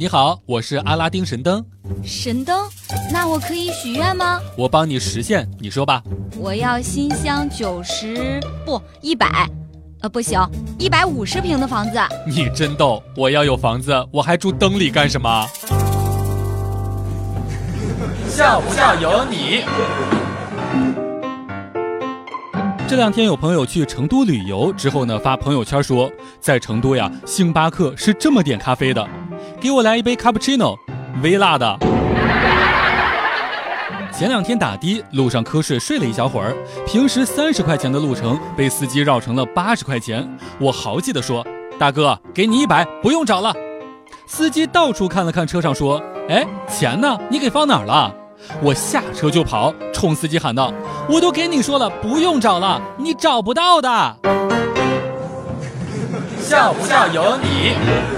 你好，我是阿拉丁神灯。神灯？那我可以许愿吗？我帮你实现，你说吧。我要新乡九十不一百，呃，不行，一百五十平的房子。你真逗！我要有房子，我还住灯里干什么？笑不笑由你。这两天有朋友去成都旅游之后呢，发朋友圈说，在成都呀，星巴克是这么点咖啡的，给我来一杯卡布奇诺，微辣的。前两天打的，路上瞌睡睡了一小会儿，平时三十块钱的路程被司机绕成了八十块钱，我豪气的说：“大哥，给你一百，不用找了。”司机到处看了看车上，说：“哎，钱呢？你给放哪儿了？”我下车就跑，冲司机喊道：“我都给你说了，不用找了，你找不到的。”笑不笑由你。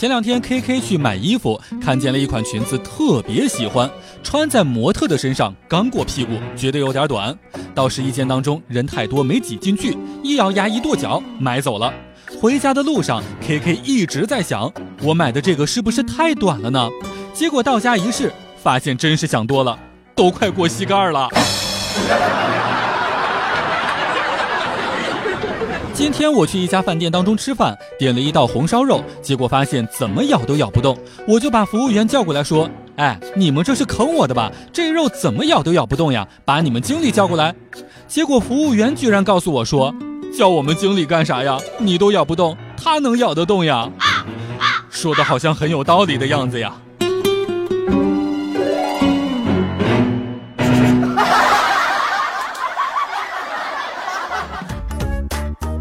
前两天 K K 去买衣服，看见了一款裙子，特别喜欢，穿在模特的身上刚过屁股，觉得有点短。到试衣间当中人太多没挤进去，一咬牙一跺脚买走了。回家的路上 K K 一直在想，我买的这个是不是太短了呢？结果到家一试，发现真是想多了，都快过膝盖了。今天我去一家饭店当中吃饭，点了一道红烧肉，结果发现怎么咬都咬不动，我就把服务员叫过来说：“哎，你们这是坑我的吧？这肉怎么咬都咬不动呀！把你们经理叫过来。”结果服务员居然告诉我说：“叫我们经理干啥呀？你都咬不动，他能咬得动呀？”说的好像很有道理的样子呀。